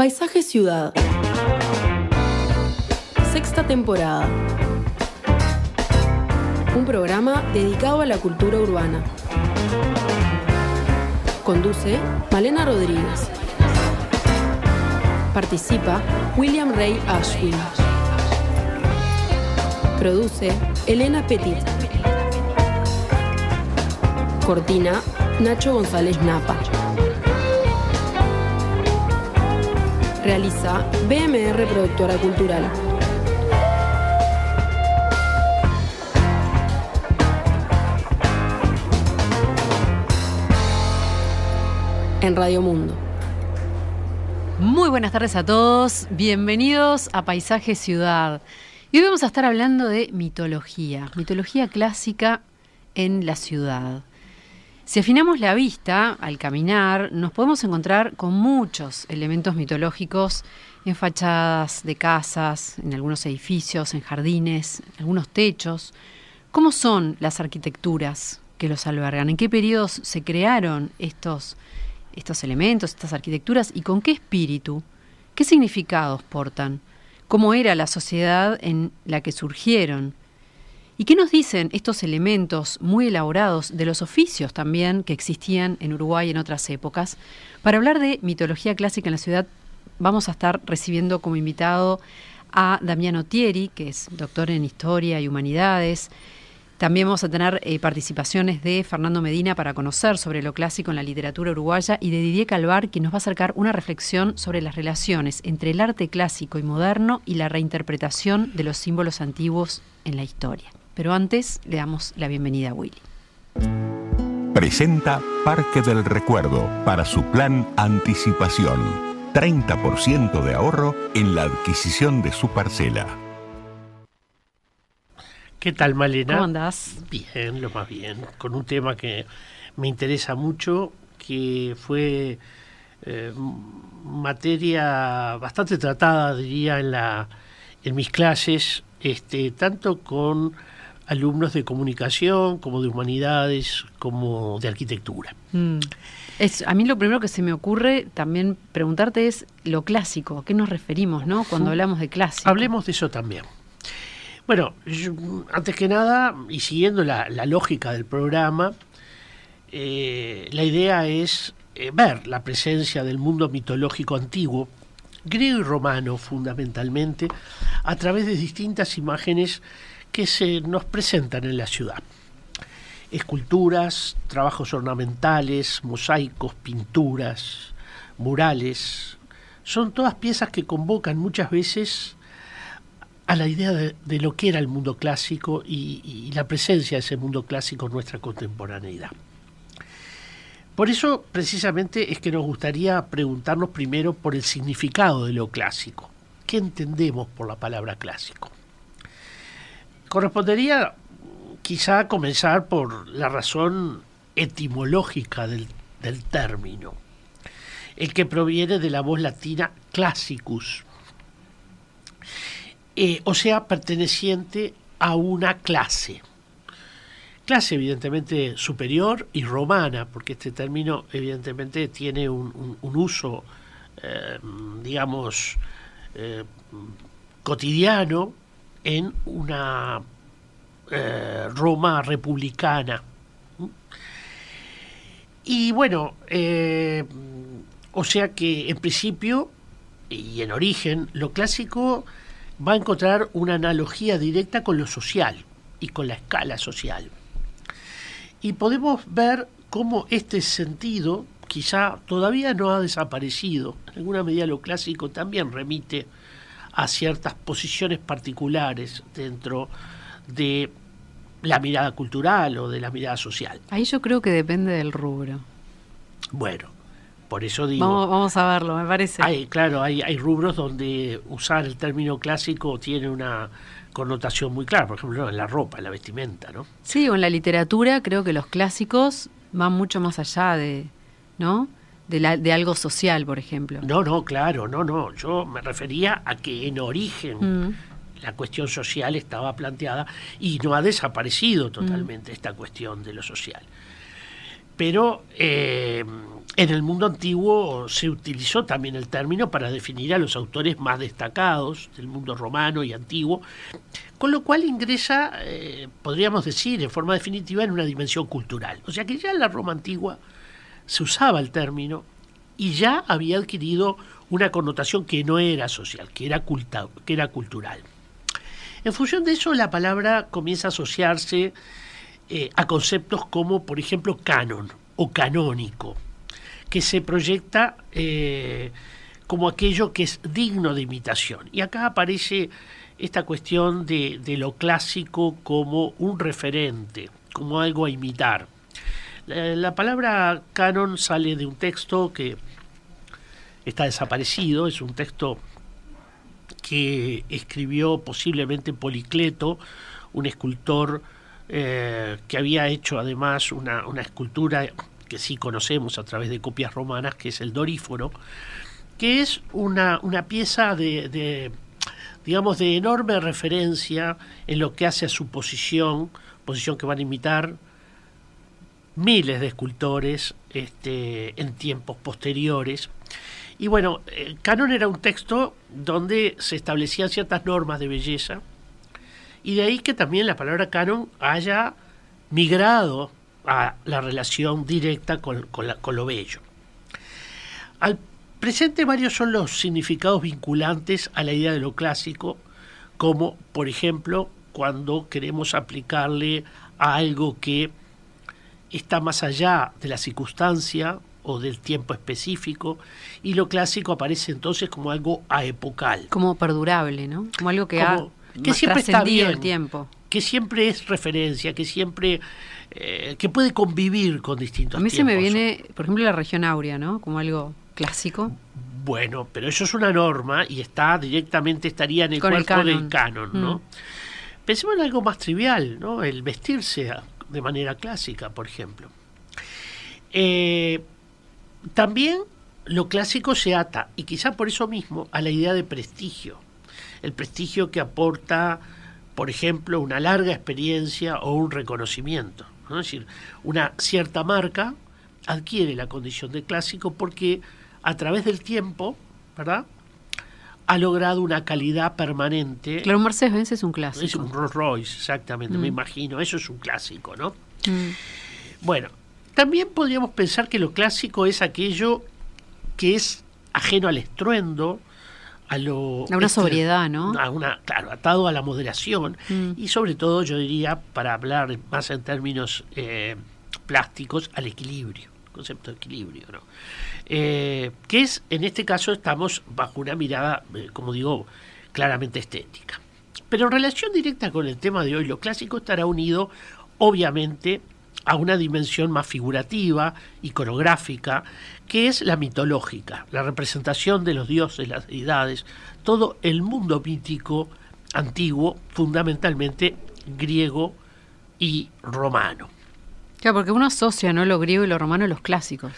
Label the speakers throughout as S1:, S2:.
S1: Paisaje Ciudad. Sexta temporada. Un programa dedicado a la cultura urbana. Conduce Malena Rodríguez. Participa William Ray Ashwin. Produce Elena Petit. Cortina Nacho González Napa. Realiza BMR Productora Cultural. En Radio Mundo.
S2: Muy buenas tardes a todos, bienvenidos a Paisaje Ciudad. Y hoy vamos a estar hablando de mitología, mitología clásica en la ciudad. Si afinamos la vista al caminar, nos podemos encontrar con muchos elementos mitológicos en fachadas de casas, en algunos edificios, en jardines, en algunos techos. ¿Cómo son las arquitecturas que los albergan? ¿En qué periodos se crearon estos, estos elementos, estas arquitecturas y con qué espíritu? ¿Qué significados portan? ¿Cómo era la sociedad en la que surgieron? ¿Y qué nos dicen estos elementos muy elaborados de los oficios también que existían en Uruguay en otras épocas? Para hablar de mitología clásica en la ciudad, vamos a estar recibiendo como invitado a Damiano Thieri, que es doctor en Historia y Humanidades. También vamos a tener eh, participaciones de Fernando Medina para conocer sobre lo clásico en la literatura uruguaya y de Didier Calvar, que nos va a acercar una reflexión sobre las relaciones entre el arte clásico y moderno y la reinterpretación de los símbolos antiguos en la historia. Pero antes le damos la bienvenida a Willy.
S3: Presenta Parque del Recuerdo para su plan Anticipación. 30% de ahorro en la adquisición de su parcela.
S4: ¿Qué tal, Malena?
S2: ¿Cómo andás?
S4: Bien, lo más bien. Con un tema que me interesa mucho, que fue eh, materia bastante tratada, diría, en, la, en mis clases, este, tanto con alumnos de comunicación, como de humanidades, como de arquitectura.
S2: Mm. Es, a mí lo primero que se me ocurre también preguntarte es lo clásico, ¿a qué nos referimos no? cuando hablamos de clásico?
S4: Hablemos de eso también. Bueno, yo, antes que nada, y siguiendo la, la lógica del programa, eh, la idea es eh, ver la presencia del mundo mitológico antiguo, griego y romano fundamentalmente, a través de distintas imágenes que se nos presentan en la ciudad. Esculturas, trabajos ornamentales, mosaicos, pinturas, murales, son todas piezas que convocan muchas veces a la idea de, lo que era el mundo clásico y, la presencia de ese mundo clásico en nuestra contemporaneidad. Por eso, precisamente, es que nos gustaría preguntarnos primero por el significado de lo clásico. ¿Qué entendemos por la palabra clásico? Correspondería quizá comenzar por la razón etimológica del, del, término, el que proviene de la voz latina classicus, eh, o sea, perteneciente a una clase. Clase evidentemente superior y romana, porque este término evidentemente tiene un, uso, eh, digamos, eh, cotidiano en una eh, Roma republicana. Y bueno, eh, o sea que en principio y en origen, lo clásico va a encontrar una analogía directa con lo social y con la escala social. Y podemos ver cómo este sentido quizá todavía no ha desaparecido. En alguna medida lo clásico también remite a ciertas posiciones particulares dentro de la mirada cultural o de la mirada social.
S2: Ahí yo creo que depende del rubro.
S4: Bueno, por eso digo...
S2: Vamos, vamos a verlo, me parece.
S4: Hay, claro, hay, hay rubros donde usar el término clásico tiene una connotación muy clara, por ejemplo, en la ropa, en la vestimenta, ¿no?
S2: Sí, o en la literatura creo que los clásicos van mucho más allá de, ¿no? De, la, de, algo social, por ejemplo.
S4: No, no, claro, no, no. Yo me refería a que en origen mm. la cuestión social estaba planteada y no ha desaparecido totalmente mm. esta cuestión de lo social. Pero eh, en el mundo antiguo se utilizó también el término para definir a los autores más destacados del mundo romano y antiguo, con lo cual ingresa, eh, podríamos decir, en forma definitiva, en una dimensión cultural. O sea que ya en la Roma antigua se usaba el término y ya había adquirido una connotación que no era social, que era, que era cultural. En función de eso, la palabra comienza a asociarse eh, a conceptos como, por ejemplo, canon o canónico que se proyecta eh, como aquello que es digno de imitación. Y acá aparece esta cuestión de, lo clásico como un referente, como algo a imitar. La, palabra canon sale de un texto que está desaparecido, es un texto que escribió posiblemente Policleto, un escultor eh, que había hecho además una, una escultura que sí conocemos a través de copias romanas, que es el Doríforo, que es una, una pieza de, digamos, de enorme referencia en lo que hace a su posición, posición que van a imitar miles de escultores este, en tiempos posteriores. Y bueno, el canon era un texto donde se establecían ciertas normas de belleza, y de ahí que también la palabra canon haya migrado a la relación directa con, lo bello. Al presente varios son los significados vinculantes a la idea de lo clásico, como por ejemplo cuando queremos aplicarle a algo que está más allá de la circunstancia o del tiempo específico, y lo clásico aparece entonces como algo aepocal.
S2: Como perdurable, ¿no? Como algo que ha que siempre está bien, el tiempo.
S4: Que siempre es referencia, que siempre eh, que puede convivir con distintos
S2: A mí se me viene, por ejemplo, la región áurea, ¿no? Como algo clásico.
S4: Bueno, pero eso es una norma y está directamente, estaría en el cuerpo del canon, ¿no? Mm. Pensemos en algo más trivial, ¿no? El vestirse de manera clásica, por ejemplo. Eh, también lo clásico se ata, y quizá por eso mismo, a la idea de prestigio. El prestigio que aporta, por ejemplo, una larga experiencia o un reconocimiento. Es decir, una cierta marca adquiere la condición de clásico porque a través del tiempo, ¿verdad? Ha logrado una calidad permanente.
S2: Claro, un Mercedes-Benz es un clásico.
S4: Es un Rolls Royce, exactamente, me mm. imagino. Eso es un clásico, ¿no? Mm. Bueno, también podríamos pensar que lo clásico es aquello que es ajeno al estruendo, a lo...
S2: A una sobriedad, ¿no?
S4: A una, claro, atado a la moderación mm. y sobre todo, yo diría, para hablar más en términos eh, plásticos, al equilibrio, concepto de equilibrio, ¿no? Eh, que es, en este caso, estamos bajo una mirada, eh, como digo, claramente estética. Pero en relación directa con el tema de hoy, lo clásico estará unido, obviamente, a una dimensión más figurativa, iconográfica, que es la mitológica, la representación de los dioses, las deidades, todo el mundo mítico antiguo, fundamentalmente griego y romano.
S2: Claro, porque uno asocia ¿no? lo griego y lo romano a los clásicos.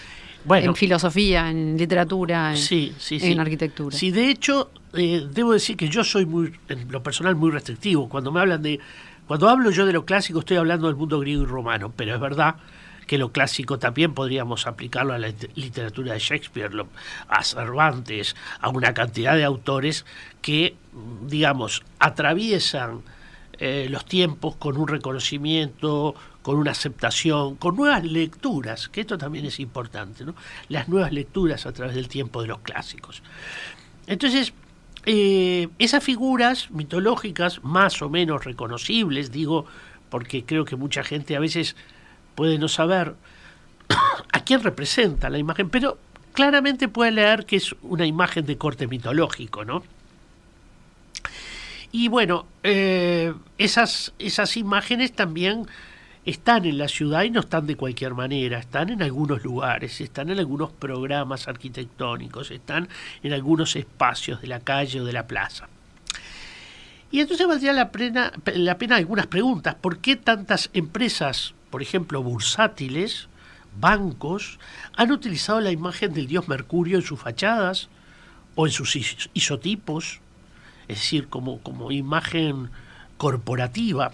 S2: Bueno, en filosofía, en literatura, en, arquitectura.
S4: Sí, de hecho, eh, debo decir que yo soy muy, en lo personal, muy restrictivo. Cuando me hablan de cuando hablo yo de lo clásico estoy hablando del mundo griego y romano, pero es verdad que lo clásico también podríamos aplicarlo a la literatura de Shakespeare, a Cervantes, a una cantidad de autores que, digamos, atraviesan eh, los tiempos con un reconocimiento, con una aceptación, con nuevas lecturas, que esto también es importante, ¿no? las nuevas lecturas a través del tiempo de los clásicos. Entonces, eh, esas figuras mitológicas más o menos reconocibles, digo, porque creo que mucha gente a veces puede no saber a quién representa la imagen, pero claramente puede leer que es una imagen de corte mitológico, ¿no? Y bueno, eh, esas, esas imágenes también están en la ciudad y no están de cualquier manera, están en algunos lugares, están en algunos programas arquitectónicos, están en algunos espacios de la calle o de la plaza. Y entonces valdría la pena, la pena algunas preguntas. ¿Por qué tantas empresas, por ejemplo, bursátiles, bancos, han utilizado la imagen del dios Mercurio en sus fachadas o en sus isotipos? Es decir, como, como imagen corporativa.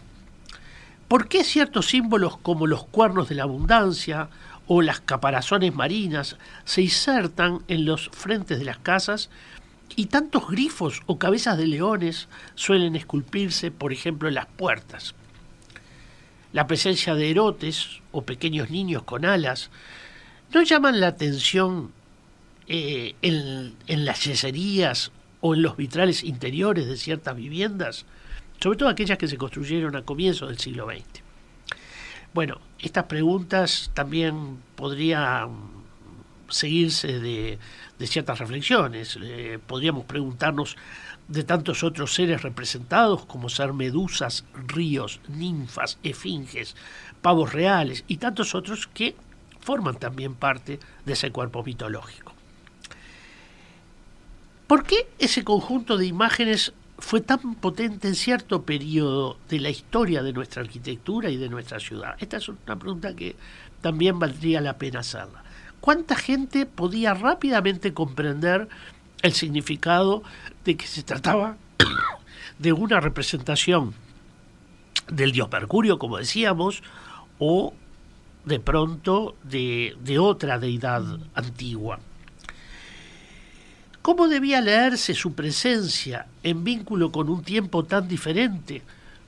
S4: ¿Por qué ciertos símbolos como los cuernos de la abundancia o las caparazones marinas se insertan en los frentes de las casas y tantos grifos o cabezas de leones suelen esculpirse, por ejemplo, en las puertas. La presencia de erotes o pequeños niños con alas no llaman la atención eh, en, en las yeserías o en los vitrales interiores de ciertas viviendas, sobre todo aquellas que se construyeron a comienzos del siglo XX. Bueno, estas preguntas también podrían seguirse de, ciertas reflexiones. Eh, podríamos preguntarnos de tantos otros seres representados como ser medusas, ríos, ninfas, esfinges, pavos reales y tantos otros que forman también parte de ese cuerpo mitológico. ¿Por qué ese conjunto de imágenes fue tan potente en cierto periodo de la historia de nuestra arquitectura y de nuestra ciudad? Esta es una pregunta que también valdría la pena hacerla. ¿Cuánta gente podía rápidamente comprender el significado de que se trataba de una representación del dios Mercurio, como decíamos, o de pronto de, de otra deidad antigua? ¿Cómo debía leerse su presencia en vínculo con un tiempo tan diferente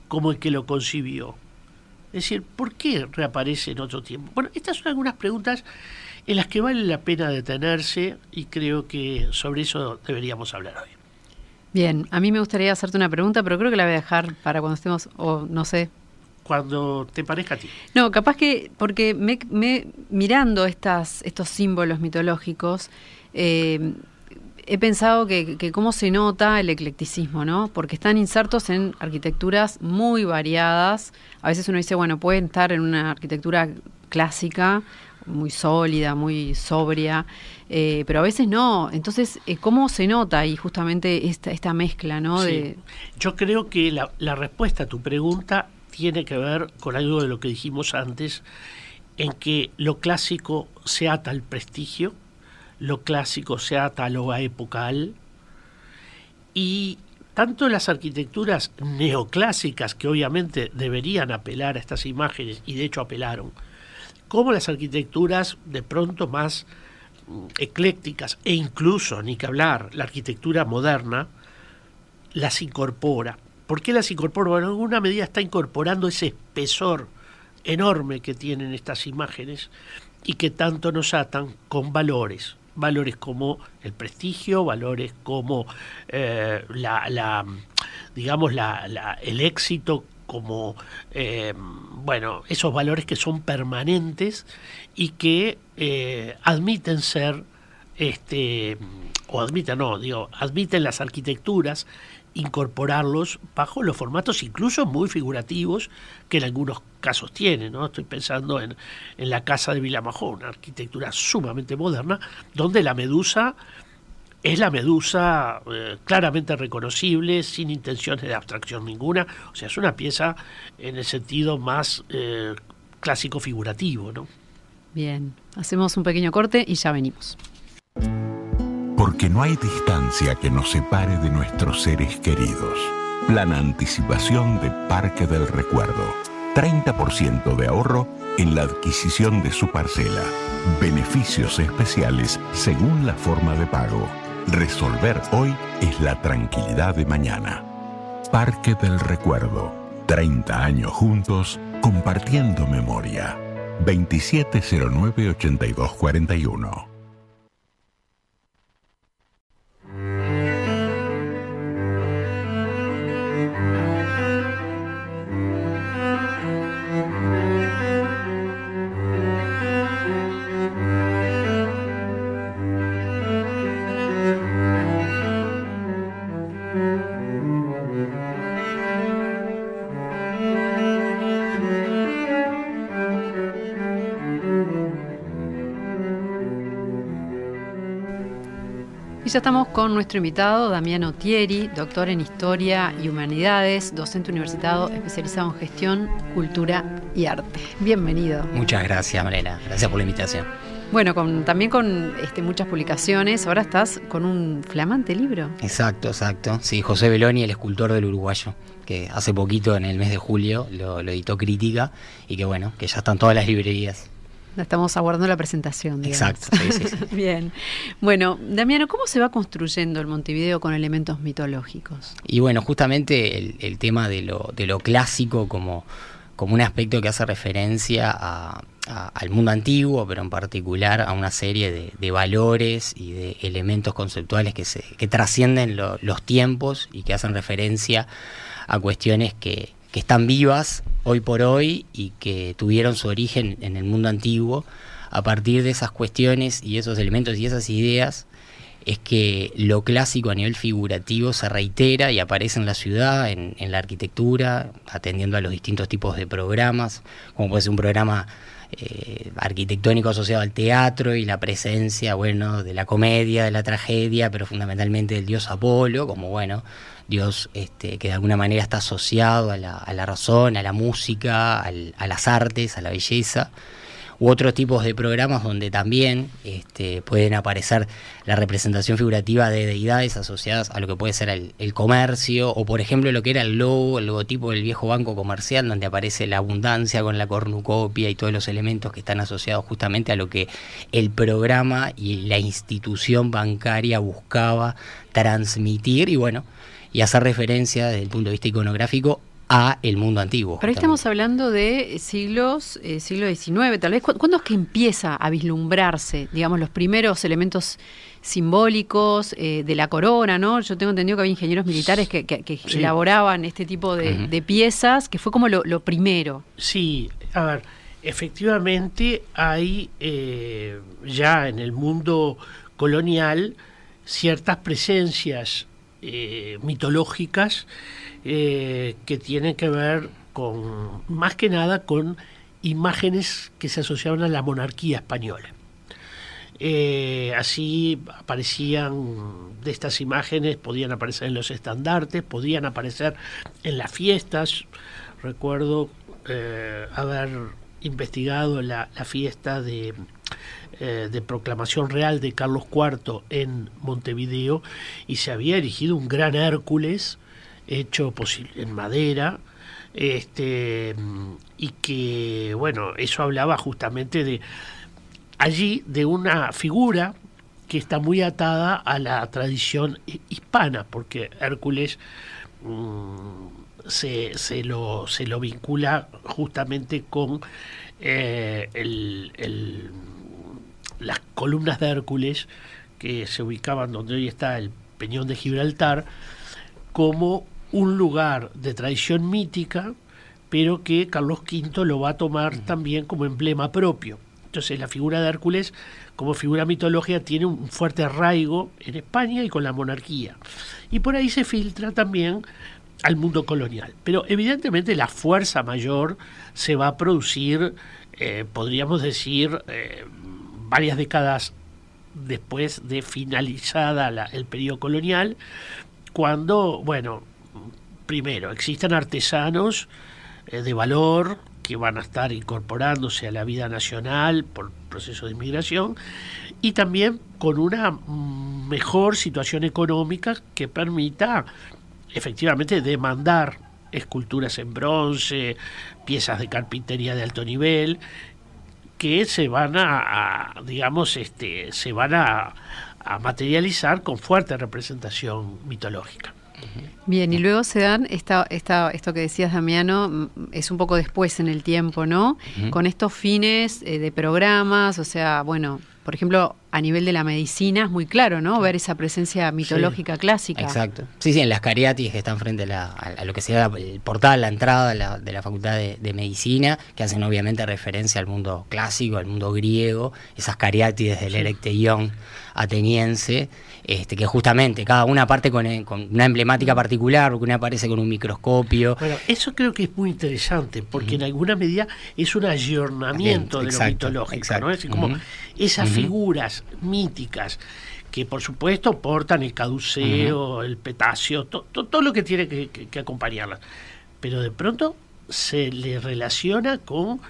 S4: como el que lo concibió? Es decir, ¿por qué reaparece en otro tiempo? Bueno, estas son algunas preguntas en las que vale la pena detenerse y creo que sobre eso deberíamos hablar hoy.
S2: Bien, a mí me gustaría hacerte una pregunta, pero creo que la voy a dejar para cuando estemos, o no sé.
S4: Cuando te parezca a ti.
S2: No, capaz que, porque me, mirando estas, estos símbolos mitológicos, eh, he pensado que, cómo se nota el eclecticismo, ¿no? Porque están insertos en arquitecturas muy variadas. A veces uno dice, bueno, pueden estar en una arquitectura clásica, muy sólida, muy sobria, eh, pero a veces no. Entonces, eh, ¿cómo se nota ahí justamente esta, esta mezcla, ¿no? De...
S4: Yo creo que la, la respuesta a tu pregunta tiene que ver con algo de lo que dijimos antes, en que lo clásico se ata al prestigio, lo clásico se ata a lo epocal y tanto las arquitecturas neoclásicas, que obviamente deberían apelar a estas imágenes, y de hecho apelaron, como las arquitecturas de pronto más mm, eclécticas, e incluso, ni que hablar, la arquitectura moderna, las incorpora. ¿Por qué las incorpora? Bueno, en alguna medida está incorporando ese espesor enorme que tienen estas imágenes y que tanto nos atan con valores, valores como el prestigio, valores como eh, la, digamos, la, el éxito, como, eh, bueno, esos valores que son permanentes y que eh, admiten ser, este, o admiten, no, digo, admiten las arquitecturas incorporarlos bajo los formatos incluso muy figurativos que en algunos casos tienen. ¿no? Estoy pensando en, en la casa de Vilamajó, una arquitectura sumamente moderna, donde la medusa es la medusa eh, claramente reconocible, sin intenciones de abstracción ninguna, o sea, es una pieza en el sentido más eh, clásico figurativo. ¿no?
S2: Bien, hacemos un pequeño corte y ya venimos.
S3: Porque no hay distancia que nos separe de nuestros seres queridos. Plan anticipación de Parque del Recuerdo. 30% de ahorro en la adquisición de su parcela. Beneficios especiales según la forma de pago. Resolver hoy es la tranquilidad de mañana. Parque del Recuerdo. 30 años juntos compartiendo memoria. 2709-8241.
S2: Ya estamos con nuestro invitado, Damiano Thieri, doctor en Historia y Humanidades, docente universitario especializado en gestión, cultura y arte. Bienvenido.
S5: Muchas gracias, Marena. Gracias por la invitación.
S2: Bueno, también con este, muchas publicaciones. Ahora estás con un flamante libro.
S5: Exacto, exacto. Sí, José Beloni, el escultor del uruguayo, que hace poquito, en el mes de julio, lo, lo editó Crítica y que bueno, que ya están todas las librerías.
S2: Estamos aguardando la presentación. Digamos.
S5: Exacto, sí, sí, sí.
S2: Bien. Bueno, Damiano, ¿cómo se va construyendo el Montevideo con elementos mitológicos?
S5: Y bueno, justamente el, el tema de lo, de lo clásico como, como un aspecto que hace referencia a, a- al mundo antiguo, pero en particular a una serie de, de valores y de elementos conceptuales que, se, que trascienden lo- los tiempos y que hacen referencia a cuestiones que, que están vivas hoy por hoy y que tuvieron su origen en el mundo antiguo. A partir de esas cuestiones y esos elementos y esas ideas, es que lo clásico a nivel figurativo se reitera y aparece en la ciudad, en, en la arquitectura, atendiendo a los distintos tipos de programas, como puede ser un programa eh, arquitectónico asociado al teatro y la presencia, bueno, de la comedia, de la tragedia, pero fundamentalmente del dios Apolo, como bueno, dios este, que de alguna manera está asociado a la, a la razón, a la música, al- a las artes, a la belleza u otros tipos de programas donde también este, pueden aparecer la representación figurativa de deidades asociadas a lo que puede ser el, el comercio, o por ejemplo lo que era el logo, el logotipo del viejo banco comercial, donde aparece la abundancia con la cornucopia y todos los elementos que están asociados justamente a lo que el programa y la institución bancaria buscaba transmitir y bueno, y hacer referencia desde el punto de vista iconográfico a el mundo antiguo.
S2: Pero ahí
S5: justamente.
S2: estamos hablando de siglos, eh, siglo XIX, tal vez. ¿Cu- ¿Cuándo es que empieza a vislumbrarse, digamos, los primeros elementos simbólicos eh, de la corona, ¿no? Yo tengo entendido que había ingenieros militares que, que- que
S4: Sí.
S2: elaboraban este tipo de, piezas, que fue como lo, lo primero.
S4: Sí, a ver, efectivamente hay eh, ya en el mundo colonial ciertas presencias eh, mitológicas eh, que tienen que ver con, más que nada, con imágenes que se asociaban a la monarquía española. Eh, así aparecían de estas imágenes, podían aparecer en los estandartes, podían aparecer en las fiestas. Recuerdo haber investigado la fiesta de, eh, de proclamación real de Carlos IV en Montevideo y se había erigido un gran Hércules hecho en madera este y que bueno eso hablaba justamente de allí de una figura que está muy atada a la tradición hi- hispana, porque Hércules mm, se, se lo, se lo vincula justamente con eh, el- columnas de Hércules que se ubicaban donde hoy está el Peñón de Gibraltar, como un lugar de tradición mítica, pero que Carlos V lo va a tomar también como emblema propio. Entonces la figura de Hércules como figura mitológica tiene un fuerte arraigo en España y con la monarquía. Y por ahí se filtra también al mundo colonial. Pero evidentemente la fuerza mayor se va a producir, eh, podríamos decir, eh, varias décadas después de finalizada el periodo colonial, cuando, bueno, primero, existen artesanos eh, de valor que van a estar incorporándose a la vida nacional por proceso de inmigración y también con una mejor situación económica que permita efectivamente demandar esculturas en bronce, piezas de carpintería de alto nivel, que se van a, a, digamos, este, se van a, a materializar con fuerte representación mitológica.
S2: Bien, y luego se dan esta, esta, esto que decías, Damiano, mm, es un poco después en el tiempo, ¿no? Con estos fines eh, de programas, o sea, bueno, por ejemplo, a nivel de la medicina es muy claro, ¿no? Ver esa presencia mitológica clásica.
S5: Exacto. Sí, sí, en las cariatis que están frente a, la- a- lo que sería el portal, la entrada de la, de la Facultad de, de Medicina, que hacen obviamente referencia al mundo clásico, al mundo griego, esas cariátides del Erecteión ateniense, este, que justamente cada una parte con, eh, con una emblemática particular, porque una aparece con un microscopio.
S4: Bueno, eso creo que es muy interesante, porque en alguna medida es un ayornamiento de lo mitológico,
S5: exacto.
S4: ¿no? Es decir, como esas figuras míticas que por supuesto portan el caduceo, el petacio, to- to- todo lo que tiene que, que- que acompañarlas. Pero de pronto se le relaciona con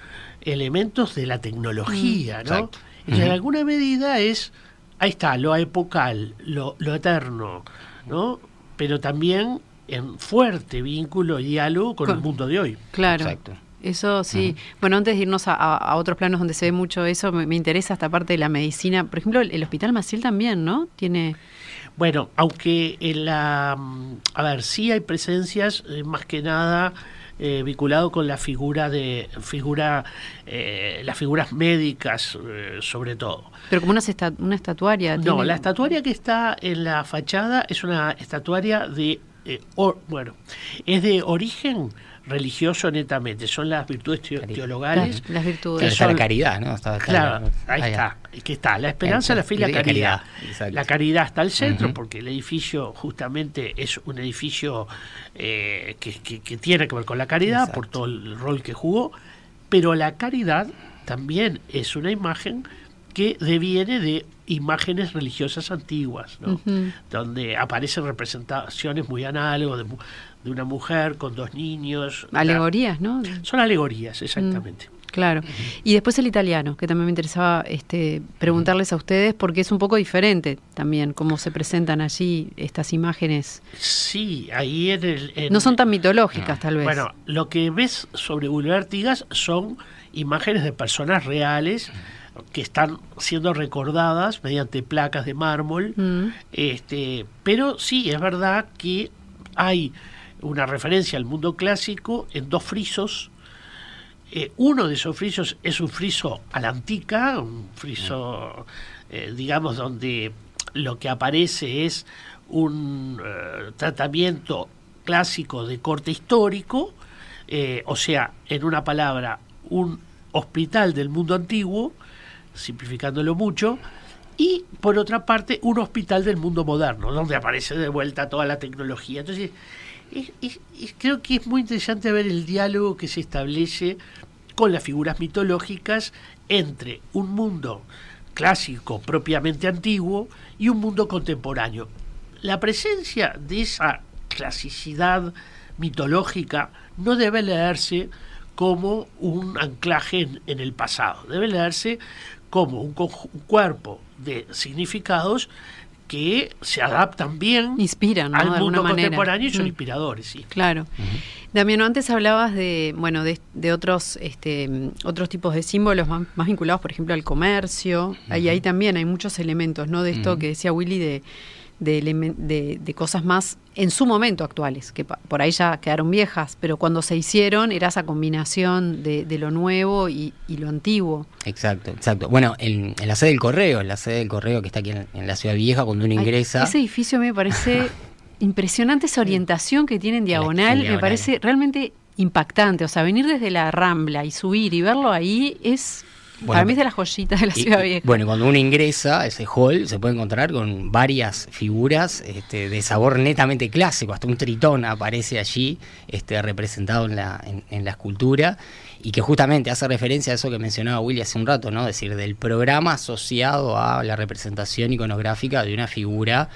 S4: elementos de la tecnología, ¿no?
S5: Exacto.
S4: Y en alguna medida es, ahí está, lo epocal, lo, lo eterno, ¿no? Pero también en fuerte vínculo y diálogo con,
S2: Con-
S4: el mundo de hoy.
S2: Claro.
S5: Exacto.
S2: Eso sí. Bueno, antes de irnos a, otros planos donde se ve mucho eso, me, interesa esta parte de la medicina. Por ejemplo, el, Hospital Maciel también, ¿no? Tiene...
S4: Bueno, aunque en la... Mm, a ver, sí hay presencias, eh, más que nada eh, vinculado con la figura de figura eh, las figuras médicas eh, sobre todo
S2: pero como una, una estatuaria
S4: no la estatuaria que está en la fachada es una estatuaria de bueno es de origen religioso netamente, son las virtudes teologales.
S2: Las, virtudes.
S5: la caridad, ¿no?
S4: claro, ahí está, que está, la esperanza, la fe y la caridad. la caridad está al centro porque el edificio justamente es un edificio eh, que, tiene que ver con la caridad por todo el rol que jugó, pero la caridad también es una imagen que deviene de imágenes religiosas antiguas, ¿no? donde aparecen representaciones muy análogas de, de una mujer con dos niños.
S2: Alegorías, ¿no?
S4: Son alegorías, exactamente. Mm,
S2: claro. Y después el italiano, que también me interesaba este, preguntarles a ustedes, porque es un poco diferente también cómo se presentan allí estas imágenes.
S4: Sí, ahí en el...
S2: no son tan mitológicas, tal vez.
S4: Bueno, lo que ves sobre Artigas son imágenes de personas reales que están siendo recordadas mediante placas de mármol. Mm. Este, pero sí, es verdad que hay una referencia al mundo clásico en dos frisos. Eh, uno de esos frisos es un friso a la antica, un friso, eh, digamos, donde lo que aparece es un eh, tratamiento clásico de corte histórico, o sea, en una palabra, un hospital del mundo antiguo, simplificándolo mucho, y por otra parte, un hospital del mundo moderno, donde aparece de vuelta toda la tecnología. Entonces, y, creo que es muy interesante ver el diálogo que se establece con las figuras mitológicas entre un mundo clásico propiamente antiguo y un mundo contemporáneo. La presencia de esa clasicidad mitológica no debe leerse como un anclaje en, el pasado, debe leerse como un cuerpo de significados que se adaptan bien
S2: Inspiran,
S4: al mundo contemporáneo y son mm. inspiradores, sí.
S2: Claro. Damiano, antes hablabas de, bueno, de, otros, este, otros tipos de símbolos más, vinculados, por ejemplo, al comercio. Ahí, ahí también hay muchos elementos, ¿no? De esto que decía Willy de de, de, cosas más en su momento actuales, que por ahí ya quedaron viejas, pero cuando se hicieron era esa combinación de, lo nuevo y, lo antiguo.
S5: Exacto, exacto. Bueno, en, la sede del correo, en la sede del correo que está aquí en, la ciudad vieja, cuando uno ingresa...
S2: ese edificio me parece impresionante, esa orientación que tiene en diagonal, me parece realmente impactante. O sea, venir desde la Rambla y subir y verlo ahí es para mí es de las joyitas de la ciudad vieja.
S5: Bueno, cuando uno ingresa a ese hall se puede encontrar con varias figuras este, de sabor netamente clásico, hasta un tritón aparece allí este, representado en la, en, la escultura y que justamente hace referencia a eso que mencionaba Willy hace un rato, ¿no? Es decir, del programa asociado a la representación iconográfica de una figura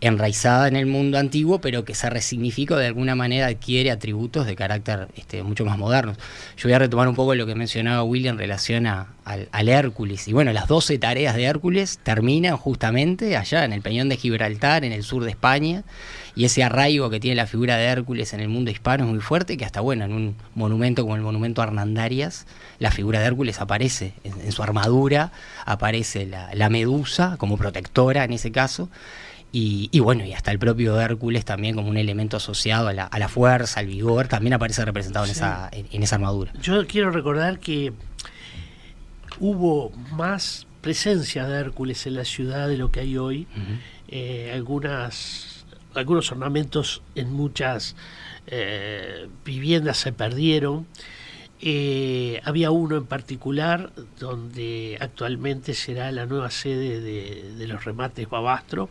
S5: enraizada en el mundo antiguo, pero que se resignifica de alguna manera, adquiere atributos de carácter este, mucho más modernos. Yo voy a retomar un poco lo que mencionaba William en relación a, al, Hércules. Y bueno, las 12 tareas de Hércules terminan justamente allá, en el Peñón de Gibraltar, en el sur de España, y ese arraigo que tiene la figura de Hércules en el mundo hispano es muy fuerte, que hasta bueno, en un monumento como el monumento Hernandarias, la figura de Hércules aparece en, su armadura, aparece la, la medusa como protectora en ese caso, y, bueno, y hasta el propio Hércules también como un elemento asociado a la, a la fuerza, al vigor, también aparece representado en, esa, en, esa armadura.
S4: Yo quiero recordar que hubo más presencia de Hércules en la ciudad de lo que hay hoy. Eh, algunas, algunos ornamentos en muchas eh, viviendas se perdieron. Eh, había uno en particular donde actualmente será la nueva sede de, de los remates Babastro,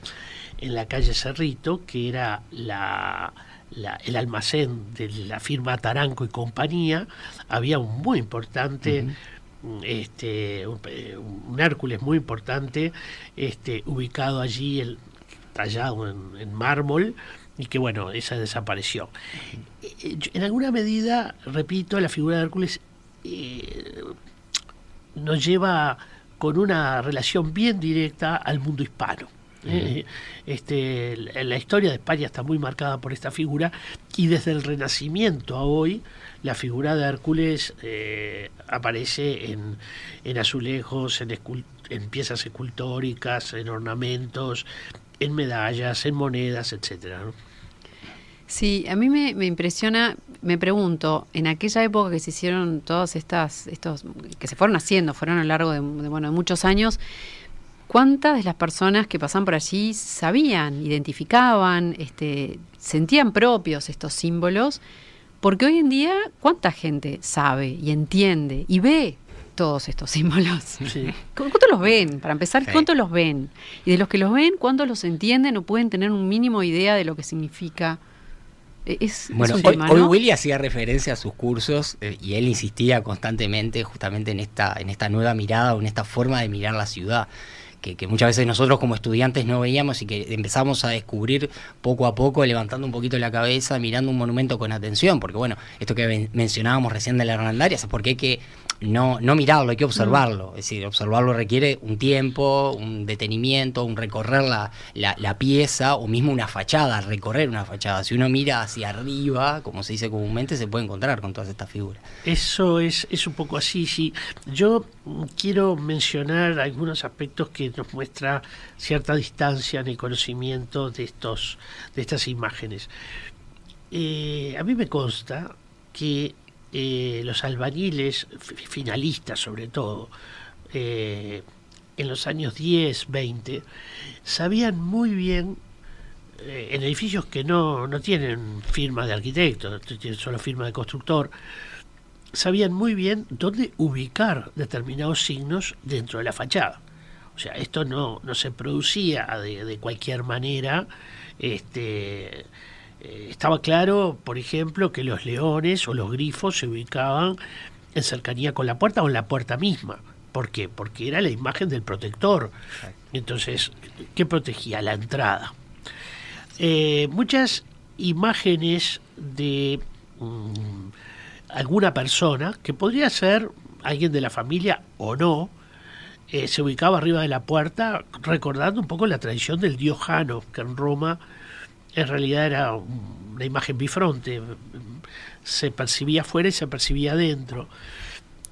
S4: en la calle Cerrito, que era la, el almacén de la firma Taranco y compañía, había un muy importante, este, un, Hércules muy importante, este, ubicado allí, el, tallado en, mármol, y que bueno, esa desapareció. Eh, en alguna medida, repito, la figura de Hércules eh, nos lleva con una relación bien directa al mundo hispano. Eh, este, la historia de España está muy marcada por esta figura Y desde el Renacimiento a hoy, la figura de Hércules eh, aparece en, en azulejos, en, en, piezas escultóricas, en ornamentos, en medallas, en monedas, etcétera.
S2: Sí, a mí me, impresiona, me pregunto, en aquella época que se hicieron todas estas, estos, que se fueron haciendo, fueron a lo largo de, bueno, de muchos años, ¿cuántas de las personas que pasan por allí sabían, identificaban, este, sentían propios estos símbolos? Porque hoy en día, ¿cuánta gente sabe y entiende y ve todos estos símbolos? ¿Cuántos los ven? Para empezar, ¿cuántos los ven? Y de los que los ven, ¿cuántos los entienden o pueden tener un mínimo idea de lo que significa?
S5: E, es, bueno, hoy, Willy hacía referencia a sus cursos eh, y él insistía constantemente justamente en esta, en esta nueva mirada o en esta forma de mirar la ciudad que, muchas veces nosotros como estudiantes no veíamos y que empezamos a descubrir poco a poco, levantando un poquito la cabeza, mirando un monumento con atención, porque bueno, esto que mencionábamos recién de la Hernandaria, es porque hay que no, no mirarlo, hay que observarlo. Es decir, observarlo requiere un tiempo, un detenimiento, un recorrer la, la, pieza o mismo una fachada, recorrer una fachada. Si uno mira hacia arriba, como se dice comúnmente, se puede encontrar con todas estas figuras.
S4: Eso es, es un poco así, sí. Yo quiero mencionar algunos aspectos que nos muestra cierta distancia en el conocimiento de, estos, de estas imágenes. Eh, a mí me consta que eh, los albañiles, finalistas sobre todo, eh, en los años 10, 20, sabían muy bien, eh, en edificios que no, no tienen firma de arquitecto, tienen solo firma de constructor, sabían muy bien dónde ubicar determinados signos dentro de la fachada. O sea, esto no, no se producía de, cualquier manera. Este, eh, estaba claro, por ejemplo, que los leones o los grifos se ubicaban en cercanía con la puerta o en la puerta misma. ¿Por qué? Porque era la imagen del protector. Entonces, ¿qué protegía? La entrada. Eh, muchas imágenes de mm, alguna persona, que podría ser alguien de la familia o no, eh, se ubicaba arriba de la puerta, recordando un poco la tradición del dios Jano, que en Roma en realidad era una imagen bifronte, se percibía afuera y se percibía adentro.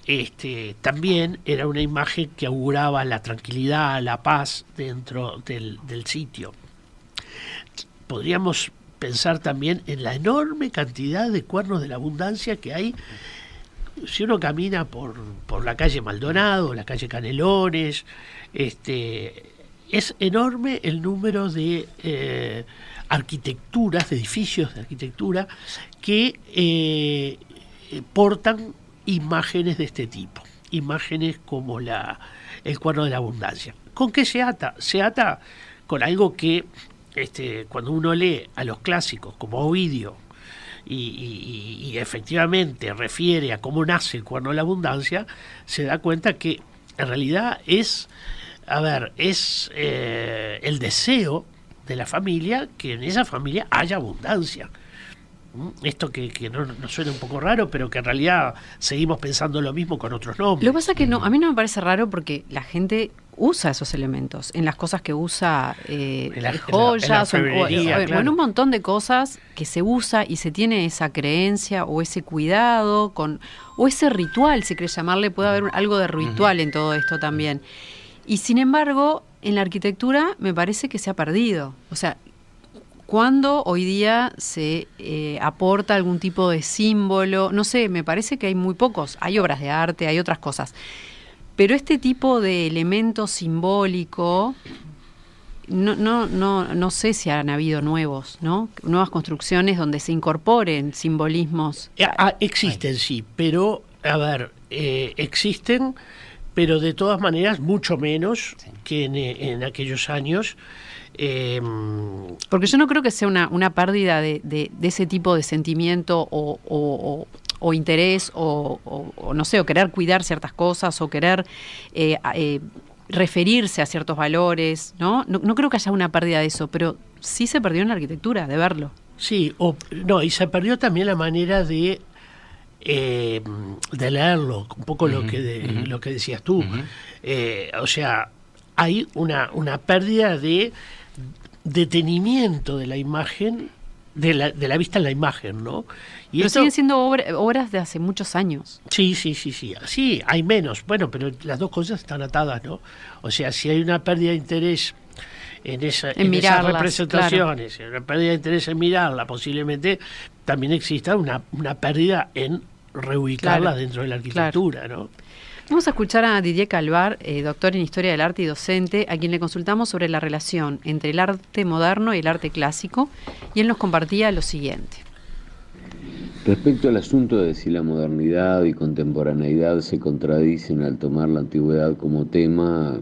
S4: Este, también era una imagen que auguraba la tranquilidad, la paz dentro del, sitio. Podríamos pensar también en la enorme cantidad de cuernos de la abundancia que hay si uno camina por, por la calle Maldonado, la calle Canelones, este, es enorme el número de eh, arquitecturas, edificios de arquitectura, que eh, portan imágenes de este tipo, imágenes como la, el cuerno de la abundancia. ¿Con qué se ata? Se ata con algo que este, cuando uno lee a los clásicos como Ovidio y, efectivamente refiere a cómo nace el cuerno de la abundancia, se da cuenta que en realidad es, a ver, es eh, el deseo de la familia, que en esa familia haya abundancia. ¿Mm? Esto que, que no, nos suena un poco raro, pero que en realidad seguimos pensando lo mismo con otros nombres.
S2: Lo que pasa es que no, a mí no me parece raro porque la gente usa esos elementos en las cosas que usa eh, en joyas o, en un montón de cosas que se usa y se tiene esa creencia o ese cuidado con o ese ritual si querés llamarle puede haber algo de ritual en todo esto también y sin embargo en la arquitectura me parece que se ha perdido. O sea, cuando hoy día se eh, aporta algún tipo de símbolo, no sé, me parece que hay muy pocos. Hay obras de arte, hay otras cosas. Pero este tipo de elemento simbólico, no, no, no, no sé si han habido nuevos, ¿no? Nuevas construcciones donde se incorporen simbolismos.
S4: Ah, ah, existen, sí, pero, a ver, eh, existen pero de todas maneras mucho menos que en, aquellos años.
S2: Em, Porque yo no creo que sea una, una pérdida de, de, ese tipo de sentimiento o, o, interés o, no sé, o querer cuidar ciertas cosas o querer eh, eh, referirse a ciertos valores, ¿no? ¿no? ¿no? creo que haya una pérdida de eso, pero sí se perdió en la arquitectura, de verlo.
S4: Sí, o, no, y se perdió también la manera de eh, de leerlo, un poco lo, que lo que decías tú. Eh, o sea, hay una, una pérdida de detenimiento de la imagen de la, de la vista en la imagen, ¿no?
S2: Y pero siguen siendo obras de hace muchos años.
S4: Sí, sí, sí, sí. Sí, hay menos. Bueno, pero las dos cosas están atadas, ¿no? O sea, si hay una pérdida de interés en, esa, en, esas representaciones, una pérdida de interés en mirarla, posiblemente también exista una, una pérdida en reubicarla dentro de la arquitectura, ¿no?
S2: Vamos a escuchar a Didier Calvar, eh, doctor en Historia del Arte y docente, a quien le consultamos sobre la relación entre el arte moderno y el arte clásico, y él nos compartía lo siguiente.
S6: Respecto al asunto de si la modernidad y contemporaneidad se contradicen al tomar la antigüedad como tema,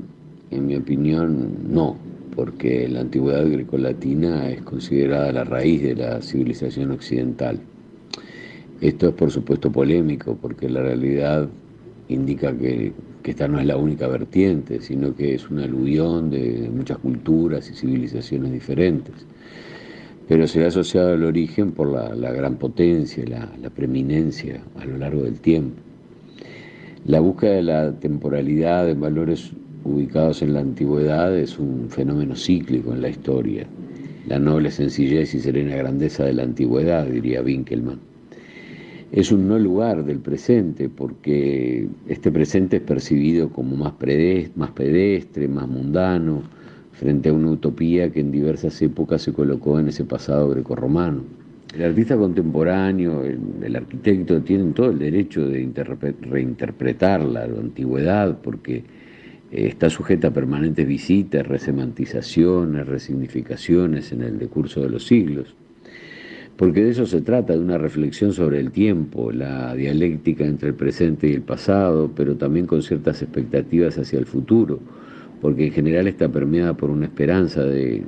S6: en mi opinión, no, porque la antigüedad grecolatina es considerada la raíz de la civilización occidental. Esto es por supuesto polémico, porque la realidad indica que, esta no es la única vertiente, sino que es una aluvión de muchas culturas y civilizaciones diferentes. Pero se ha asociado al origen por la, gran potencia, la, la, preeminencia a lo largo del tiempo. La búsqueda de la temporalidad de valores ubicados en la antigüedad es un fenómeno cíclico en la historia. La noble sencillez y serena grandeza de la antigüedad, diría Winkelmann es un no lugar del presente, porque este presente es percibido como más, más pedestre, más mundano, frente a una utopía que en diversas épocas se colocó en ese pasado grecorromano. El artista contemporáneo, el, arquitecto, tienen todo el derecho de reinterpretar la antigüedad, porque eh, está sujeta a permanentes visitas, resemantizaciones, resignificaciones en el decurso de los siglos porque de eso se trata, de una reflexión sobre el tiempo, la dialéctica entre el presente y el pasado, pero también con ciertas expectativas hacia el futuro, porque en general está permeada por una esperanza de,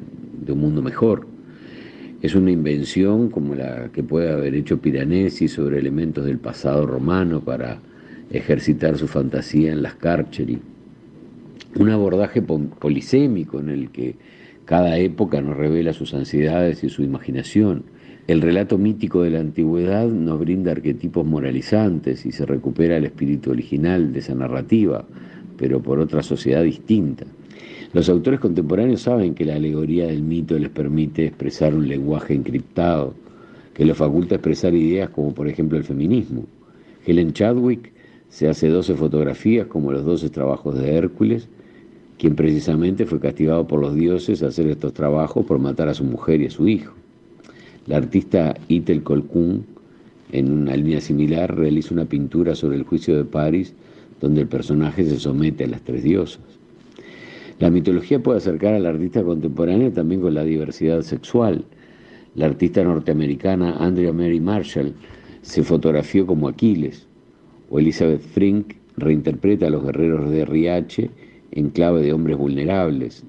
S6: un mundo mejor. Es una invención como la que puede haber hecho Piranesi sobre elementos del pasado romano para ejercitar su fantasía en las Carceri. Un abordaje polisémico en el que cada época nos revela sus ansiedades y su imaginación el relato mítico de la antigüedad nos brinda arquetipos moralizantes y se recupera el espíritu original de esa narrativa, pero por otra sociedad distinta. Los autores contemporáneos saben que la alegoría del mito les permite expresar un lenguaje encriptado, que los faculta expresar ideas como por ejemplo el feminismo. Helen Chadwick se hace 12 fotografías como los 12 trabajos de Hércules, quien precisamente fue castigado por los dioses a hacer estos trabajos por matar a su mujer y a su hijo. La artista Itel Colquhoun, en una línea similar, realiza una pintura sobre el juicio de París, donde el personaje se somete a las tres diosas. La mitología puede acercar al artista contemporáneo también con la diversidad sexual. La artista norteamericana Andrea Mary Marshall se fotografió como Aquiles, o Elizabeth Frink reinterpreta a los guerreros de RH en clave de hombres vulnerables,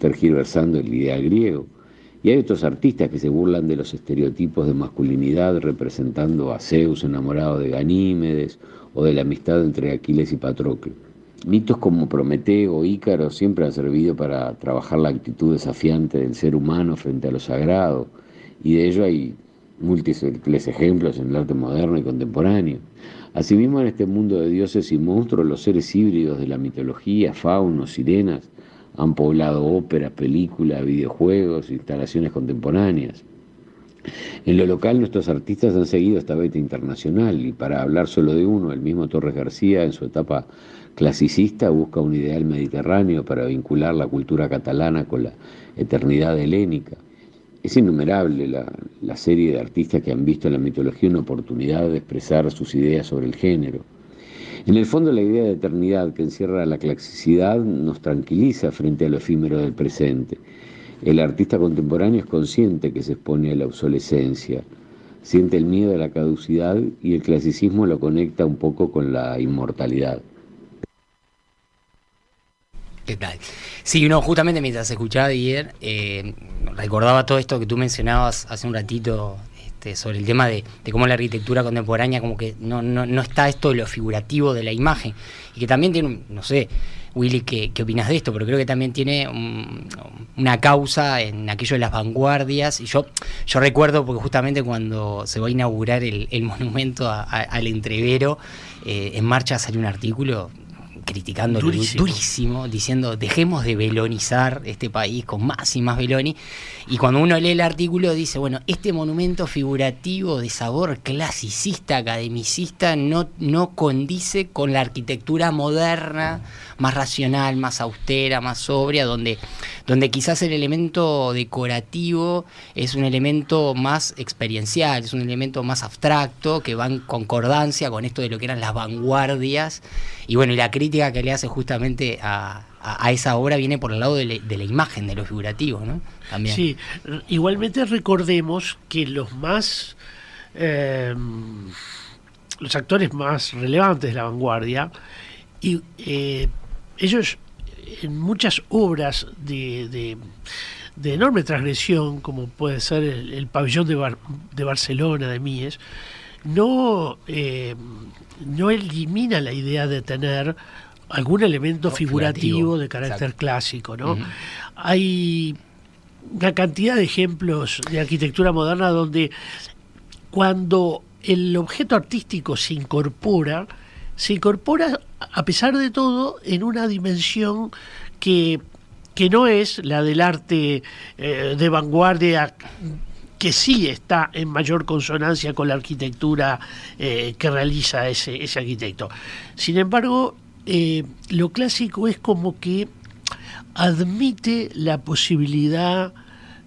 S6: tergiversando el ideal griego. Y hay otros artistas que se burlan de los estereotipos de masculinidad representando a Zeus enamorado de Ganímedes o de la amistad entre Aquiles y Patroclo. Mitos como Prometeo o Ícaro siempre han servido para trabajar la actitud desafiante del ser humano frente a lo sagrado, y de ello hay múltiples ejemplos en el arte moderno y contemporáneo. Asimismo, en este mundo de dioses y monstruos, los seres híbridos de la mitología, faunos, sirenas, han poblado óperas, películas, videojuegos, instalaciones contemporáneas. En lo local nuestros artistas han seguido esta beta internacional y para hablar solo de uno, el mismo Torres García en su etapa clasicista busca un ideal mediterráneo para vincular la cultura catalana con la eternidad helénica. Es innumerable la, la serie de artistas que han visto en la mitología una oportunidad de expresar sus ideas sobre el género. En el fondo la idea de eternidad que encierra la clasicidad nos tranquiliza frente a lo efímero del presente. El artista contemporáneo es consciente que se expone a la obsolescencia, siente el miedo a la caducidad y el clasicismo lo conecta un poco con la inmortalidad.
S5: Sí, justamente mientras escuchaba ayer, eh, recordaba todo esto que tú mencionabas hace un ratito este, sobre el tema de, cómo la arquitectura contemporánea como que no, no, está esto de lo figurativo de la imagen y que también tiene, no sé, Willy, ¿qué, opinas de esto? Pero creo que también tiene una causa en aquello de las vanguardias. Y yo, yo recuerdo, porque justamente cuando se va a inaugurar el, monumento al entrevero, eh, en marcha salió un artículo criticando
S4: Durísimo.
S5: durísimo. diciendo dejemos de velonizar este país con más y más veloni. Y cuando uno lee el artículo dice, bueno, este monumento figurativo de sabor clasicista, academicista, no, no condice con la arquitectura moderna, más racional, más austera, más sobria, donde, donde quizás el elemento decorativo es un elemento más experiencial, es un elemento más abstracto, que va en concordancia con esto de lo que eran las vanguardias. Y bueno, y la crítica que le hace justamente a, a- esa obra viene por el lado de, la- imagen, de lo figurativo, ¿no? También.
S4: Sí, igualmente recordemos que los más eh, los actores más relevantes de la vanguardia y eh, ellos en muchas obras de, de- de enorme transgresión como puede ser el, el pabellón de, Bar- de Barcelona de Mies no eh, no elimina la idea de tener algún elemento
S5: No,
S4: figurativo, de carácter
S5: exacto.
S4: clásico no hay una cantidad de ejemplos de arquitectura moderna donde cuando el objeto artístico se incorpora, se incorpora a pesar de todo en una dimensión que, que no es la del arte eh, de vanguardia que sí está en mayor consonancia con la arquitectura eh, que realiza ese, ese arquitecto. Sin embargo, eh, lo clásico es como que admite la posibilidad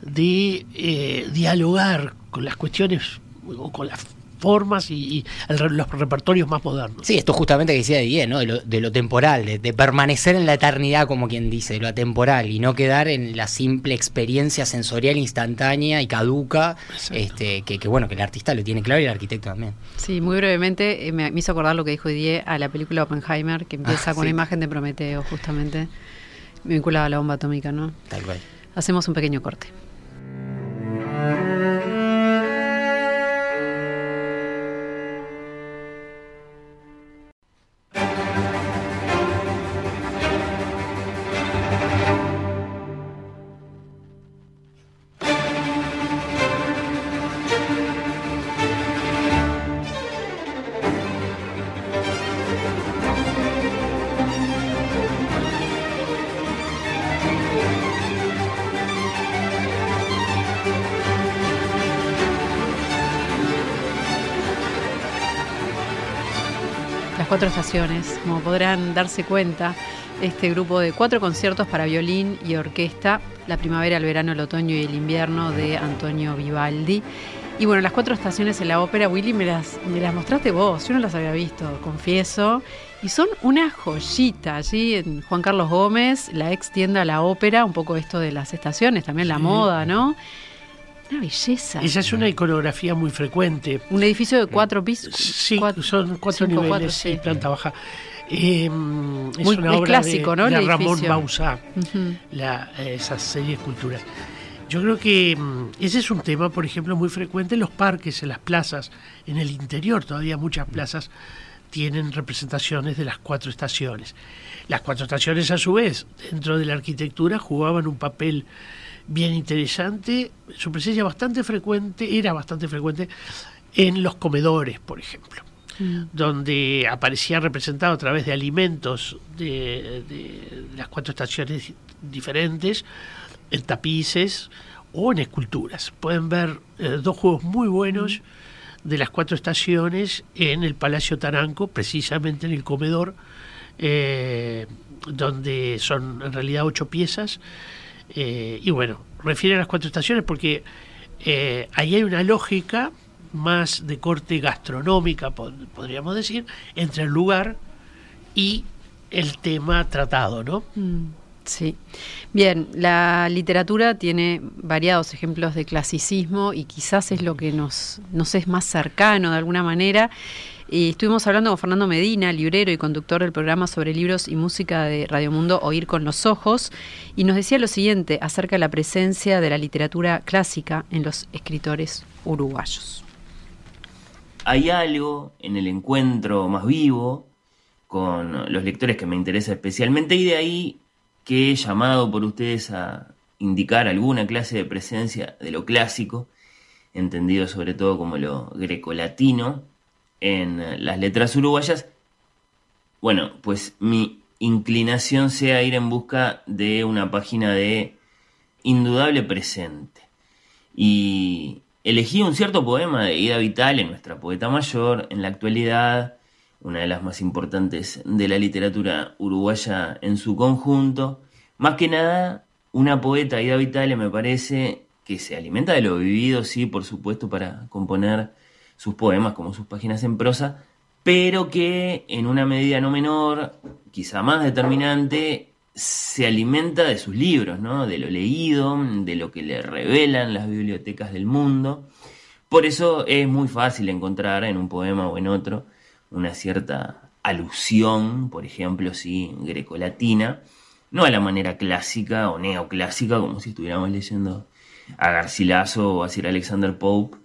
S4: de dialogar con las cuestiones o con las formas y, y el re- los repertorios más modernos.
S5: Sí, esto justamente que decía Didier, ¿no? De lo, de lo temporal, de, de permanecer en la eternidad, como quien dice, de lo atemporal, y no quedar en la simple experiencia sensorial instantánea y caduca, este, que, que, bueno, que el artista lo tiene claro y el arquitecto también.
S2: Sí, muy brevemente, eh, me, me hizo acordar lo que dijo Didier a la película Oppenheimer, que empieza
S5: Ah,
S2: con
S5: sí.
S2: la imagen de Prometeo, justamente, vinculada a la bomba atómica, ¿no?
S5: Tal cual.
S2: Hacemos un pequeño corte. Cuatro estaciones, como podrán darse cuenta, este grupo de cuatro conciertos para violín y orquesta, la primavera, el verano, el otoño y el invierno de Antonio Vivaldi. Y bueno, las cuatro estaciones en la ópera, Willy, me las, me las mostraste vos, yo no las había visto, confieso. Y son una joyita allí en Juan Carlos Gómez, la ex tienda La Ópera, un poco esto de las estaciones, también la
S4: Sí.
S2: moda, ¿no? Una belleza.
S4: Esa es una iconografía muy frecuente.
S2: Un edificio de cuatro pisos.
S4: Sí,
S2: cuatro-
S4: son cuatro
S2: cinco,
S4: niveles
S2: cuatro,
S4: sí,
S2: sí.
S4: planta baja. Eh, es
S2: Muy-
S4: una
S2: es
S4: obra
S2: clásico,
S4: de,
S2: ¿no? El
S4: de Ramón. Bauzá,
S2: Ujú.
S4: la, esas series de esculturas. Yo creo que mm, ese es un tema, por ejemplo, muy frecuente en los parques, en las plazas, en el interior. Todavía muchas plazas tienen representaciones de las cuatro estaciones. Las cuatro estaciones, a su vez, dentro de la arquitectura, jugaban un papel bien interesante. Su presencia bastante frecuente, era bastante frecuente en los comedores, por ejemplo donde aparecía representado a través de alimentos de, de las cuatro estaciones diferentes, en tapices o en esculturas. Pueden ver eh, dos juegos muy buenos de las cuatro estaciones en el Palacio Taranco, precisamente en el comedor, eh, donde son en realidad ocho piezas. Eh, y bueno, refiere a las cuatro estaciones porque eh, ahí hay una lógica más de corte gastronómica, pod- podríamos decir, entre el lugar y el tema tratado, ¿no?
S2: Mm, Sí. Bien, la literatura tiene variados ejemplos de clasicismo y quizás es lo que nos, nos es más cercano de alguna manera. Y estuvimos hablando con Fernando Medina, librero y conductor del programa sobre libros y música de Radio Mundo Oír con los Ojos, y nos decía lo siguiente acerca de la presencia de la literatura clásica en los escritores uruguayos.
S7: hay algo en el encuentro más vivo con los lectores que me interesa especialmente y de ahí que he llamado por ustedes a indicar alguna clase de presencia de lo clásico, entendido sobre todo como lo grecolatino en las letras uruguayas. Bueno, pues mi inclinación sea ir en busca de una página de indudable presente. Y elegí un cierto poema de Ida Vitale, nuestra poeta mayor, en la actualidad, una de las más importantes de la literatura uruguaya en su conjunto. Más que nada, una poeta, Ida Vitale, me parece que se alimenta de lo vivido, sí, por supuesto, para componer sus poemas como sus páginas en prosa, pero que en una medida no menor, quizá más determinante, se alimenta de sus libros, ¿no? de lo leído, de lo que le revelan las bibliotecas del mundo. Por eso es muy fácil encontrar en un poema o en otro una cierta alusión, por ejemplo, sí, grecolatina, no a la manera clásica o neoclásica, como si estuviéramos leyendo a Garcilaso o a Sir Alexander Pope,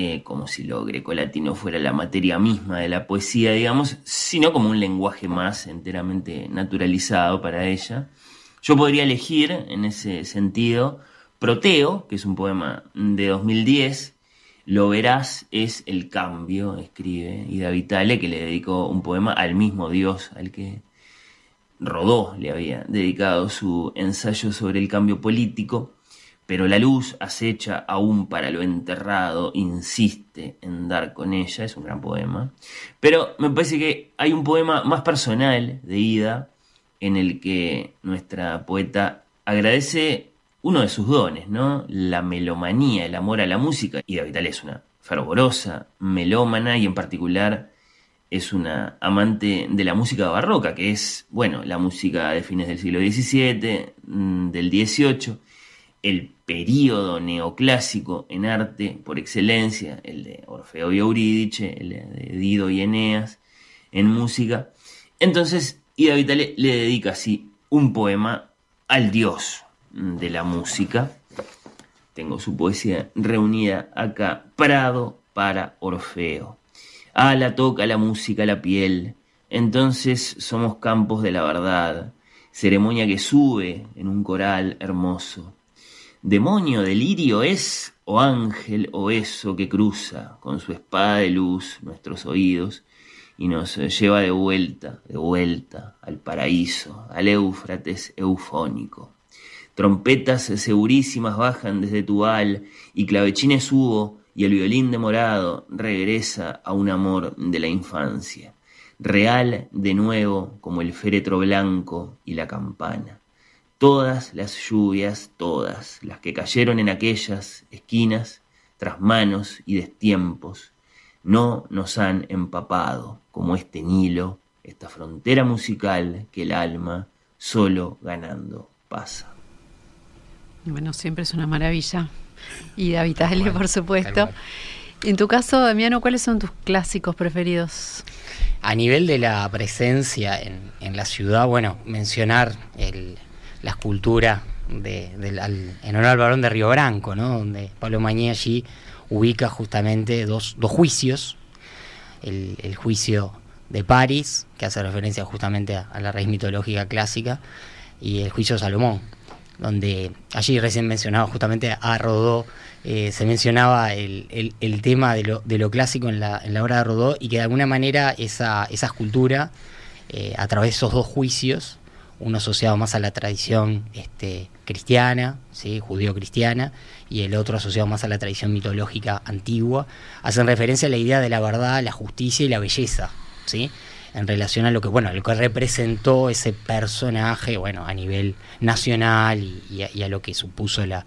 S7: eh, como si lo grecolatino fuera la materia misma de la poesía, digamos, sino como un lenguaje más enteramente naturalizado para ella. Yo podría elegir, en ese sentido, Proteo, que es un poema de 2010, Lo verás es el cambio, escribe Ida Vitale, que le dedicó un poema al mismo Dios al que Rodó le había dedicado su ensayo sobre el cambio político pero la luz acecha aún para lo enterrado, insiste en dar con ella, es un gran poema. Pero me parece que hay un poema más personal de Ida, en el que nuestra poeta agradece uno de sus dones, ¿no? La melomanía, el amor a la música. Ida Vital es una fervorosa melómana y en particular es una amante de la música barroca, que es, bueno, la música de fines del siglo XVII, mm, del XVIII, el período neoclásico en arte por excelencia, el de Orfeo y Eurídice, el de Dido y Eneas en música. Entonces, Ida Vitale le dedica así un poema al dios de la música. Tengo su poesía reunida acá. Prado para Orfeo. Ala toca la música la piel. Entonces somos campos de la verdad. Ceremonia que sube en un coral hermoso demonio delirio es o ángel o eso que cruza con su espada de luz nuestros oídos y nos lleva de vuelta, de vuelta al paraíso, al Éufrates eufónico. Trompetas segurísimas bajan desde tu al y clavechines hubo y el violín demorado regresa a un amor de la infancia, real de nuevo como el féretro blanco y la campana. Todas las lluvias, todas las que cayeron en aquellas esquinas, tras manos y destiempos, no nos han empapado como este Nilo, esta frontera musical que el alma solo ganando pasa.
S2: Bueno, siempre es una maravilla. Y David por supuesto. En tu caso, Damiano, ¿cuáles son tus clásicos preferidos?
S5: A nivel de la presencia en, en la ciudad, bueno, mencionar el, la escultura de, en honor al varón de Río Branco, ¿no? donde Pablo Mañé allí ubica justamente dos, dos juicios, el, juicio de París, que hace referencia justamente a, la raíz mitológica clásica, y el juicio de Salomón, donde allí recién mencionaba justamente a Rodó, eh, se mencionaba el, el, tema de lo, de lo clásico en la, en la, obra de Rodó y que de alguna manera esa, esa escultura, eh, a través de esos dos juicios, uno asociado más a la tradición este, cristiana, ¿sí? judío-cristiana, y el otro asociado más a la tradición mitológica antigua, hacen referencia a la idea de la verdad, la justicia y la belleza, ¿sí? en relación a lo que, bueno, lo que representó ese personaje, bueno, a nivel nacional y, a, lo que supuso la,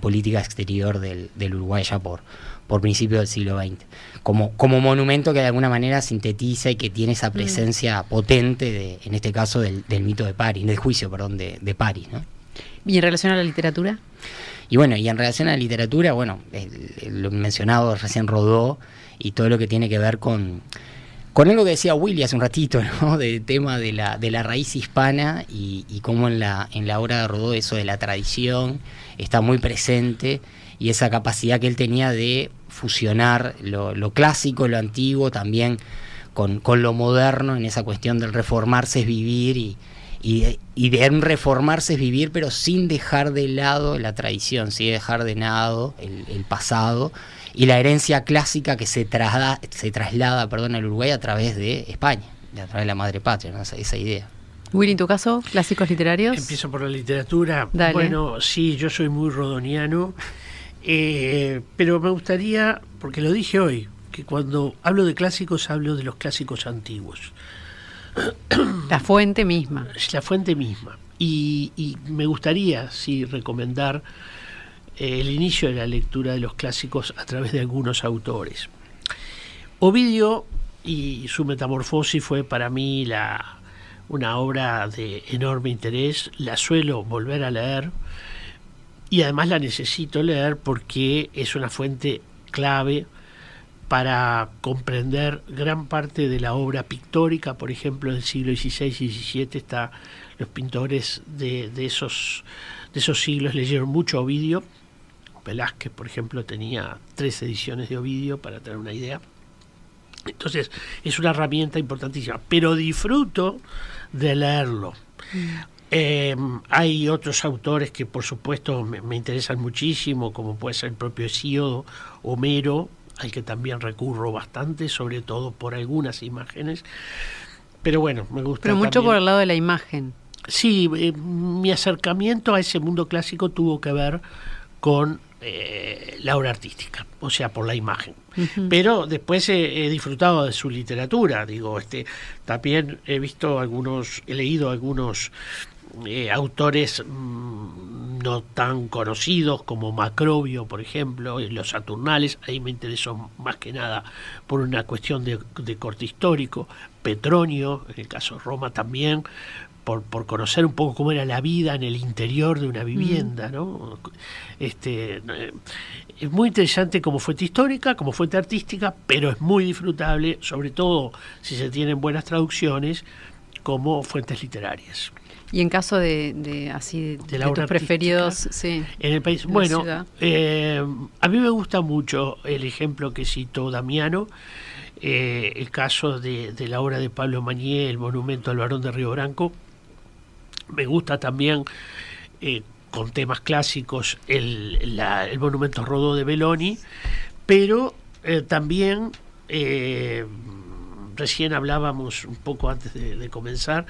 S5: política exterior del, del Uruguay ya por, por principios del siglo XX, como, como monumento que de alguna manera sintetiza y que tiene esa mm. presencia potente, de, en este caso, del, mito de París, del juicio, perdón, de, de París. ¿no?
S2: ¿Y en relación a la literatura?
S5: Y bueno, y en relación a la literatura, bueno, lo mencionado recién Rodó y todo lo que tiene que ver con, con algo que decía Willy hace un ratito, ¿no? Del tema de la, de la raíz hispana y, y cómo en la, en la obra de Rodó eso de la tradición está muy presente y esa capacidad que él tenía de fusionar lo, clásico, lo antiguo, también con, lo moderno, en esa cuestión del reformarse es vivir y, y, de reformarse es vivir, pero sin dejar de lado la tradición, sin dejar de lado el, pasado y la herencia clásica que se, traslada, se traslada perdón, al Uruguay a través de España, a través de la madre patria, esa, idea.
S2: Willy, en tu caso, clásicos literarios.
S4: Empiezo por la literatura.
S2: Dale.
S4: Bueno, sí, yo soy muy rodoniano, eh, pero me gustaría, porque lo dije hoy, que cuando hablo de clásicos hablo de los clásicos antiguos.
S2: La fuente misma.
S4: La fuente misma. Y, y me gustaría, sí, recomendar eh, el inicio de la lectura de los clásicos a través de algunos autores. Ovidio y su Metamorfosis fue para mí la, una obra de enorme interés. La suelo volver a leer y además la necesito leer porque es una fuente clave para comprender gran parte de la obra pictórica, por ejemplo, del siglo XVI y XVII, está, los pintores de, de, esos, de esos siglos leyeron mucho Ovidio. Velázquez, por ejemplo, tenía tres ediciones de Ovidio, para tener una idea. Entonces, es una herramienta importantísima, pero disfruto de leerlo. Eh, hay otros autores que, por supuesto, me, me, interesan muchísimo, como puede ser el propio Hesíodo, Homero, al que también recurro bastante, sobre todo por algunas imágenes. Pero bueno, me gusta.
S2: Pero mucho
S4: también.
S2: por el lado de la imagen.
S4: Sí, eh, mi acercamiento a ese mundo clásico tuvo que ver con eh, la obra artística, o sea, por la imagen. Uh -huh. Pero después he, he, disfrutado de su literatura, digo, este, también he visto algunos, he leído algunos eh, autores mmm, no tan conocidos como Macrobio, por ejemplo, los Saturnales, ahí me interesó más que nada por una cuestión de, de corte histórico, Petronio, en el caso de Roma también, por, por, conocer un poco cómo era la vida en el interior de una vivienda, ¿no? Este, es muy interesante como fuente histórica, como fuente artística, pero es muy disfrutable, sobre todo si se tienen buenas traducciones, como fuentes literarias.
S2: Y en caso de, de así de, de, de tus preferidos, sí,
S4: en el país. Bueno, eh, a mí me gusta mucho el ejemplo que citó Damiano, eh, el caso de, de, la obra de Pablo Mañé, el monumento al varón de Río Branco. Me gusta también, eh, con temas clásicos, el, la, el monumento Rodó de Belloni, pero también eh, recién hablábamos un poco antes de, de comenzar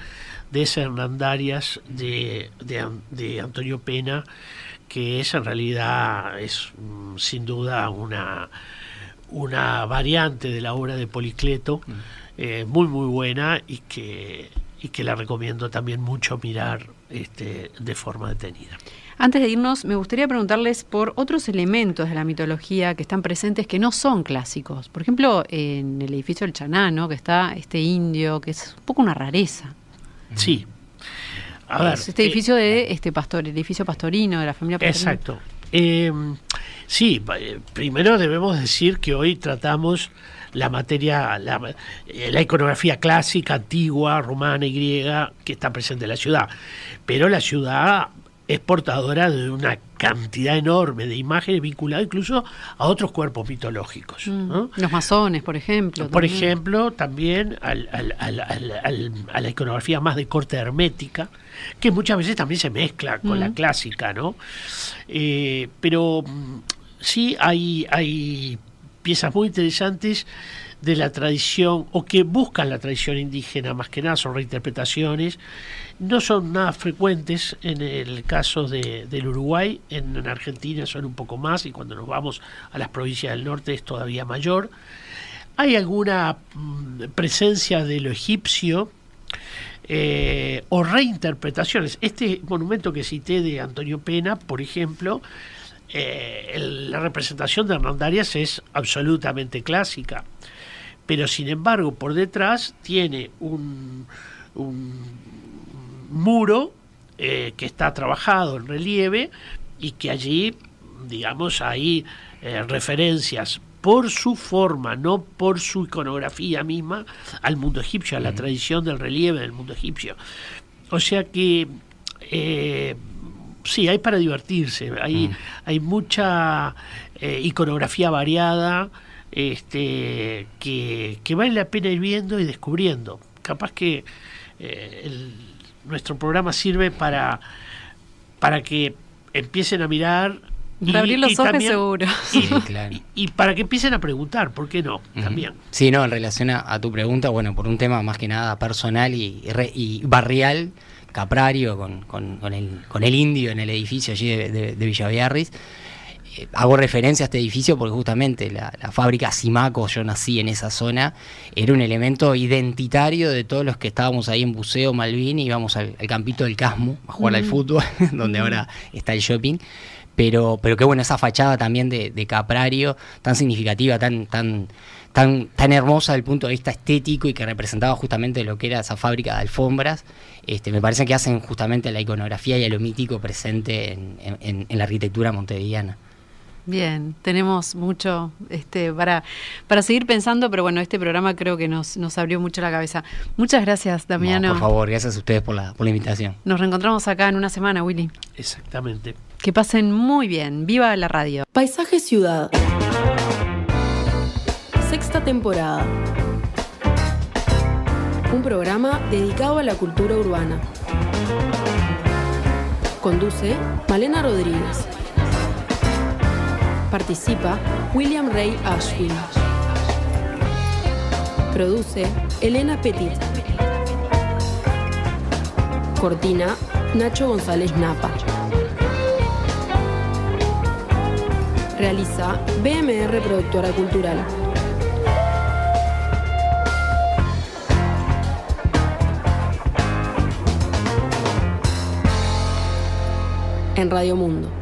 S4: de ese Hernandarias de, de, de, Antonio Pena, que es en realidad es mm, sin duda una, una variante de la obra de Policleto, mm. eh, muy muy buena y que, y que la recomiendo también mucho mirar este, de forma detenida.
S2: Antes de irnos, me gustaría preguntarles por otros elementos de la mitología que están presentes que no son clásicos. Por ejemplo, en el edificio del Chanano, que está este indio, que es un poco una rareza.
S4: Sí.
S2: A ver, este edificio eh, de este pastor, el edificio pastorino de la familia
S4: pastorino. Exacto. Eh, sí, primero debemos decir que hoy tratamos la materia, la, la, iconografía clásica, antigua, romana y griega que está presente en la ciudad. Pero la ciudad es portadora de una cantidad enorme de imágenes vinculadas incluso a otros cuerpos mitológicos.
S2: Mm. ¿no? Los masones, por ejemplo.
S4: Por también. ejemplo, también al, al, al, a la iconografía más de corte hermética, que muchas veces también se mezcla con mm. la clásica, ¿no? Eh, pero sí hay, hay piezas muy interesantes de la tradición o que buscan la tradición indígena más que nada son reinterpretaciones no son nada frecuentes en el caso de, del Uruguay en, en, Argentina son un poco más y cuando nos vamos a las provincias del norte es todavía mayor. Hay alguna mm, presencia de lo egipcio eh, o reinterpretaciones. Este monumento que cité de Antonio Pena por ejemplo eh, la representación de Hernandarias es absolutamente clásica pero sin embargo por detrás tiene un, un muro eh, que está trabajado en relieve y que allí, digamos, hay eh, referencias por su forma, no por su iconografía misma, al mundo egipcio, a la tradición del relieve del mundo egipcio. O sea que eh, sí, hay para divertirse, hay, mm. hay mucha iconografía variada, este, que, que, vale la pena ir viendo y descubriendo. Capaz que eh, el, nuestro programa sirve para, para que empiecen a mirar
S2: Reabrir los ojos seguro.
S4: Y,
S5: Sí, claro.
S4: y- y para que empiecen a preguntar, ¿por qué no? También.
S5: Sí, no, en relación a, a tu pregunta, bueno, por un tema más que nada personal y, y re- y barrial, Caprario, con, con- con el, con el indio en el edificio allí de, de, de Villaviarris. Eh, hago referencia a este edificio porque justamente la, la fábrica Simaco, yo nací en esa zona, era un elemento identitario de todos los que estábamos ahí en Buceo, Malvin, y íbamos al, al campito del Casmo a jugar al fútbol, donde ahora está el shopping. Pero, pero qué bueno esa fachada también de, de Caprario, tan significativa, tan, tan, tan, tan hermosa desde el punto de vista estético y que representaba justamente lo que era esa fábrica de alfombras. Este, me parece que hacen justamente la iconografía y a lo mítico presente en, en- en la arquitectura montevideana.
S2: Bien, tenemos mucho este, para, para seguir pensando, pero bueno, este programa creo que nos, nos abrió mucho la cabeza. Muchas gracias, Damiano.
S5: No, por favor, gracias a ustedes por la, por la invitación.
S2: Nos reencontramos acá en una semana, Willy.
S4: Exactamente.
S2: Que pasen muy bien. Viva la radio.
S1: Paisaje Ciudad. Sexta temporada. Un programa dedicado a la cultura urbana. Conduce Malena Rodríguez. Participa William Ray Ashfield. Produce Elena Petit. Cortina Nacho González Napa. Realiza BMR Productora Cultural. En Radio Mundo.